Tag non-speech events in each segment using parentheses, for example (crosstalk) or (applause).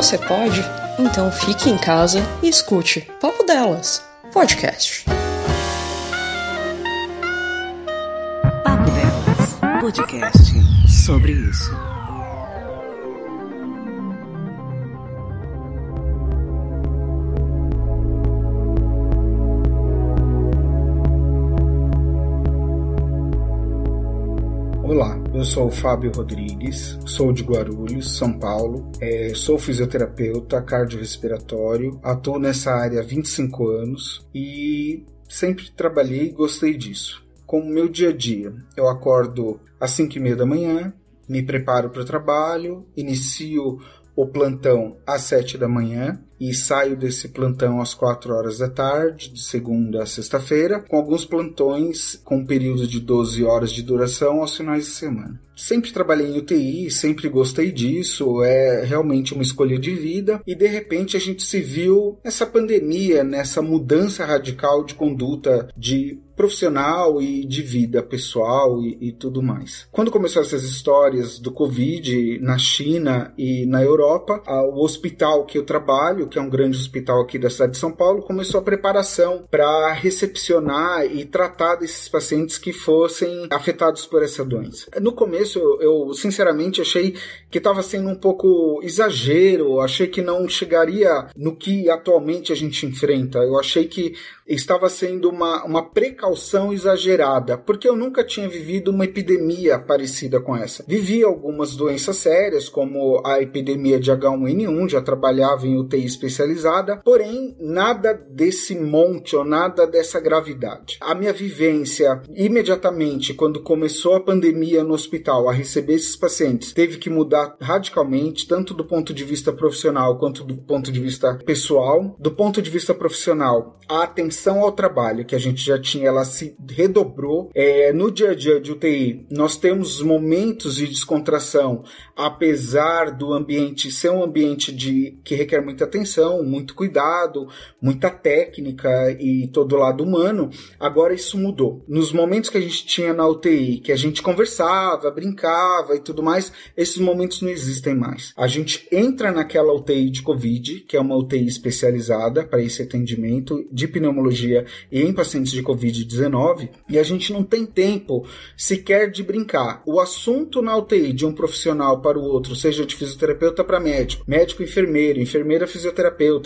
Você pode? Então fique em casa e escute Papo Delas, podcast. Papo Delas, podcast sobre isso. Eu sou o Fábio Rodrigues, sou de Guarulhos, São Paulo, é, sou fisioterapeuta cardiorrespiratório, atuo nessa área há 25 anos e sempre trabalhei e gostei disso. Como meu dia a dia, eu acordo às 5 e meia da manhã, me preparo para o trabalho, inicio o plantão às 7 da manhã e saio desse plantão às 4 horas da tarde, de segunda a sexta-feira, com alguns plantões com um período de 12 horas de duração aos finais de semana. Sempre trabalhei em UTI, sempre gostei disso, é realmente uma escolha de vida e de repente a gente se viu nessa pandemia, nessa mudança radical de conduta de profissional e de vida pessoal e, e, tudo mais. Quando começou essas histórias do Covid na China e na Europa, o hospital que eu trabalho, que é um grande hospital aqui da cidade de São Paulo, começou a preparação para recepcionar e tratar desses pacientes que fossem afetados por essa doença. No começo, eu, sinceramente achei que estava sendo um pouco exagero, achei que não chegaria no que atualmente a gente enfrenta. Eu achei que estava sendo uma, uma precaução exagerada, porque eu nunca tinha vivido uma epidemia parecida com essa. Vivi algumas doenças sérias, como a epidemia de H1N1, já trabalhava em UTI especializada, porém nada desse monte ou nada dessa gravidade. A minha vivência imediatamente quando começou a pandemia no hospital a receber esses pacientes teve que mudar radicalmente, tanto do ponto de vista profissional quanto do ponto de vista pessoal. Do ponto de vista profissional, a atenção ao trabalho que a gente já tinha, ela se redobrou. É, no dia a dia de UTI, nós temos momentos de descontração, apesar do ambiente ser um ambiente de que requer muita atenção, muito cuidado, muita técnica e todo lado humano. Agora isso mudou. Nos momentos que a gente tinha na UTI, que a gente conversava, brincava e tudo mais, esses momentos não existem mais. A gente entra naquela UTI de Covid, que é uma UTI especializada para esse atendimento de pneumologia e em pacientes de Covid-19, e a gente não tem tempo sequer de brincar. O assunto na UTI de um profissional para o outro, seja de fisioterapeuta para médico, médico enfermeiro, enfermeira fisioterapeuta,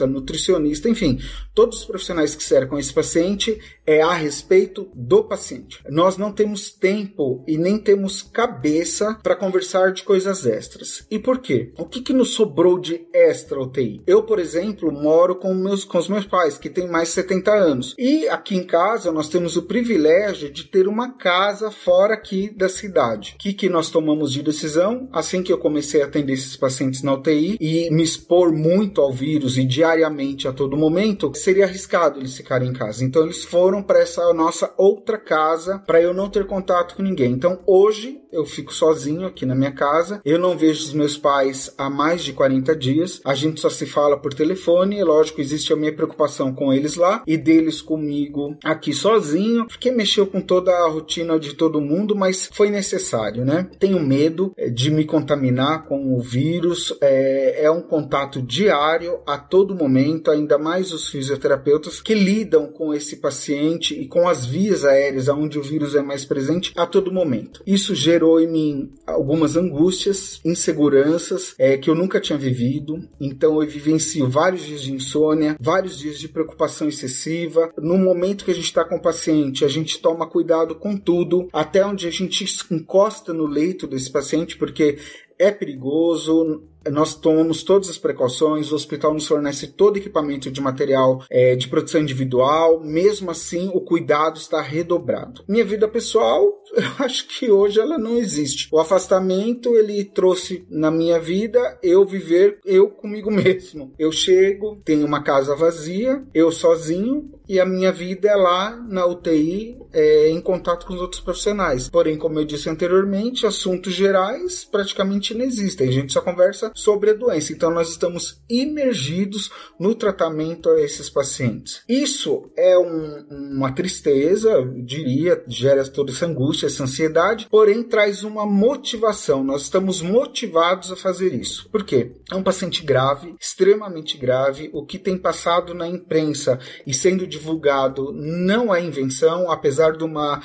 nutricionista, enfim, todos os profissionais que cercam esse paciente é a respeito do paciente. Nós não temos tempo e nem temos cabeça para conversar de coisas extras. E por quê? O que, que nos sobrou de extra UTI? Eu, por exemplo, moro com, meus, com os meus pais, que têm mais de 70 anos. E aqui em casa nós temos o privilégio de ter uma casa fora aqui da cidade. O que, que nós tomamos de decisão? Assim que eu comecei a atender esses pacientes na UTI e me expor muito ao vírus e diariamente a todo momento, seria arriscado eles ficarem em casa. Então eles foram para essa nossa outra casa para eu não ter contato com ninguém. Então hoje eu fico sozinho aqui na minha casa. Eu não vejo os meus pais há mais de 40 dias. A gente só se fala por telefone. E, lógico, existe a minha preocupação com eles lá e deles comigo aqui sozinho, porque mexeu com toda a rotina de todo mundo, mas foi necessário, né? Tenho medo eh, de me contaminar com o vírus. É, é um contato diário a todo momento, ainda mais os fisioterapeutas que lidam com esse paciente e com as vias aéreas onde o vírus é mais presente a todo momento. Isso gerou em mim algumas angústias, inseguranças é, que eu nunca tinha vivido. Então eu vivencio vários dias de insônia, vários dias de preocupação excessiva. No momento que a gente está com o paciente, a gente toma cuidado com tudo, até onde a gente encosta no leito desse paciente, porque é perigoso, nós tomamos todas as precauções, o hospital nos fornece todo equipamento de material é, de proteção individual, mesmo assim o cuidado está redobrado. Minha vida pessoal, (laughs) eu acho que hoje ela não existe. O afastamento ele trouxe na minha vida eu viver eu comigo (laughs) mesmo. Eu chego, tenho uma casa vazia, eu sozinho e a minha vida é lá na UTI é, em contato com os outros profissionais. Porém, como eu disse anteriormente, assuntos gerais praticamente praticamente não existem. A gente só conversa sobre a doença. Então nós estamos imergidos no tratamento a esses pacientes. Isso é um, uma tristeza, eu diria, gera toda essa angústia, essa ansiedade, porém traz uma motivação. Nós estamos motivados a fazer isso. Por quê? É um paciente grave, extremamente grave. O que tem passado na imprensa e sendo divulgado não é invenção, apesar de uma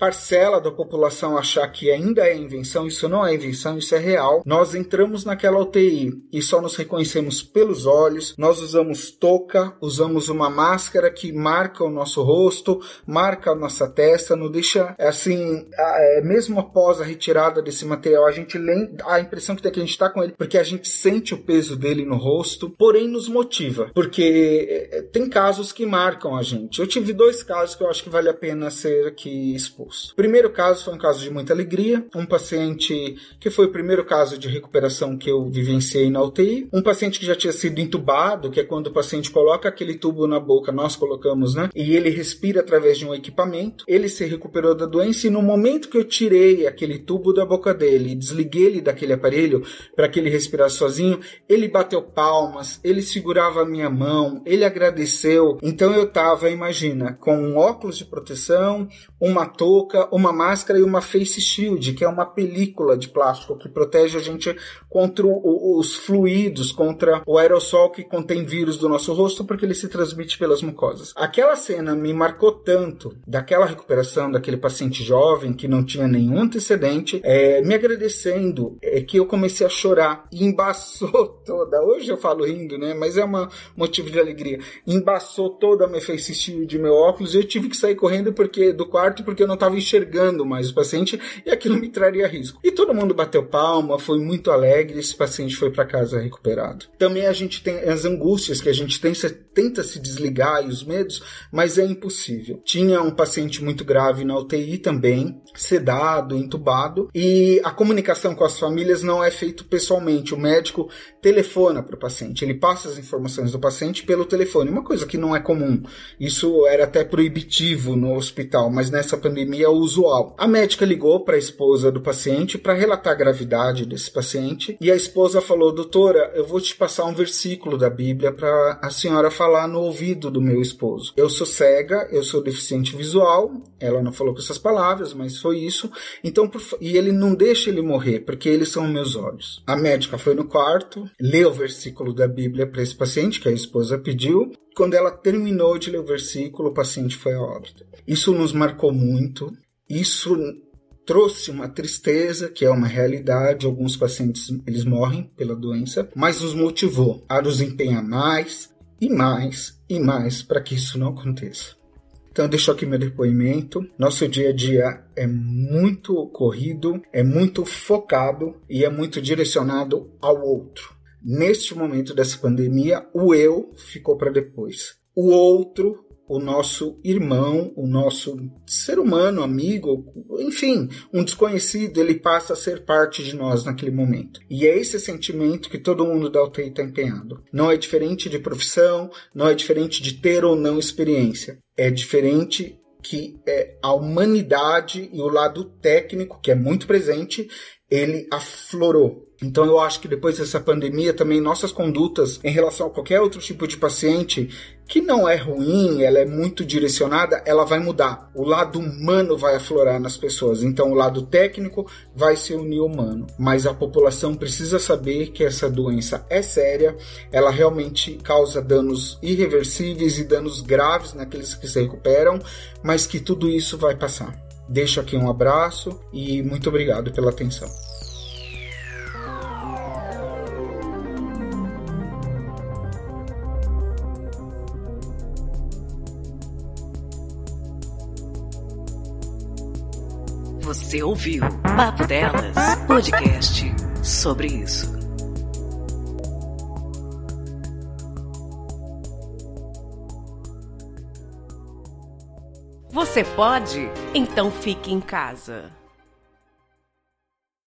parcela da população achar que ainda é invenção, isso não é invenção, isso é real. Nós entramos naquela UTI e só nos reconhecemos pelos olhos, nós usamos touca, usamos uma máscara que marca o nosso rosto, marca a nossa testa, não deixa assim, é, mesmo após a retirada desse material, a gente lembra, a impressão que tem que a gente está com ele, porque a gente sente o peso dele no rosto, porém nos motiva, porque é, é, tem casos que marcam a gente. Eu tive dois casos que eu acho que vale a pena ser aqui exposto. O primeiro caso foi um caso de muita alegria, um paciente que foi o primeiro caso de recuperação que eu vivenciei na UTI, um paciente que já tinha sido entubado, que é quando o paciente coloca aquele tubo na boca, nós colocamos, né? E ele respira através de um equipamento. Ele se recuperou da doença e no momento que eu tirei aquele tubo da boca dele e desliguei ele daquele aparelho para que ele respirasse sozinho, ele bateu palmas, ele segurava a minha mão, ele agradeceu. Então eu tava, imagina, com um óculos de proteção, uma touca touca, uma máscara e uma face shield, que é uma película de plástico que protege a gente contra o, os fluidos, contra o aerossol que contém vírus do nosso rosto, porque ele se transmite pelas mucosas. Aquela cena me marcou tanto daquela recuperação daquele paciente jovem que não tinha nenhum antecedente, é, me agradecendo, é, que eu comecei a chorar e embaçou (laughs) toda. Hoje eu falo rindo, né? Mas é um motivo de alegria. Embaçou toda a minha face shield, meu óculos, e eu tive que sair correndo porque do quarto porque eu não estava enxergando mais o paciente e aquilo me traria risco. E todo mundo bateu palma, foi muito alegre, esse paciente foi para casa recuperado. Também a gente tem as angústias que a gente tem, tenta se desligar e os medos, mas é impossível. Tinha um paciente muito grave na UTI também, sedado, entubado, e a comunicação com as famílias não é feito pessoalmente. O médico telefona para o paciente, ele passa as informações do paciente pelo telefone, uma coisa que não é comum. Isso era até proibitivo no hospital, mas nessa pandemia pandemia usual. A médica ligou para a esposa do paciente para relatar a gravidade desse paciente e a esposa falou: Doutora, eu vou te passar um versículo da Bíblia para a senhora falar no ouvido do meu esposo. Eu sou cega, eu sou deficiente visual. Ela não falou com essas palavras, mas foi isso. Então, por... e ele não deixa ele morrer, porque eles são meus olhos. A médica foi no quarto, leu o versículo da Bíblia para esse paciente que a esposa pediu quando ela terminou de ler o versículo, o paciente foi a óbito. Isso nos marcou muito. Isso trouxe uma tristeza, que é uma realidade. Alguns pacientes eles morrem pela doença, mas nos motivou a nos empenhar mais e mais e mais para que isso não aconteça. Então, deixo aqui meu depoimento. Nosso dia a dia é muito corrido, é muito focado e é muito direcionado ao outro. Neste momento dessa pandemia, o eu ficou para depois. O outro, o nosso irmão, o nosso ser humano, amigo, enfim, um desconhecido, ele passa a ser parte de nós naquele momento. E é esse sentimento que todo mundo da UTI está empenhado. Não é diferente de profissão, não é diferente de ter ou não experiência. É diferente que é a humanidade e o lado técnico, que é muito presente, ele aflorou. Então eu acho que depois dessa pandemia também nossas condutas em relação a qualquer outro tipo de paciente que não é ruim, ela é muito direcionada, ela vai mudar. O lado humano vai aflorar nas pessoas. Então o lado técnico vai se unir ao humano. Mas a população precisa saber que essa doença é séria, ela realmente causa danos irreversíveis e danos graves naqueles que se recuperam, mas que tudo isso vai passar. Deixo aqui um abraço e muito obrigado pela atenção. Você ouviu Papo Delas, podcast sobre isso. Você pode? Então fique em casa.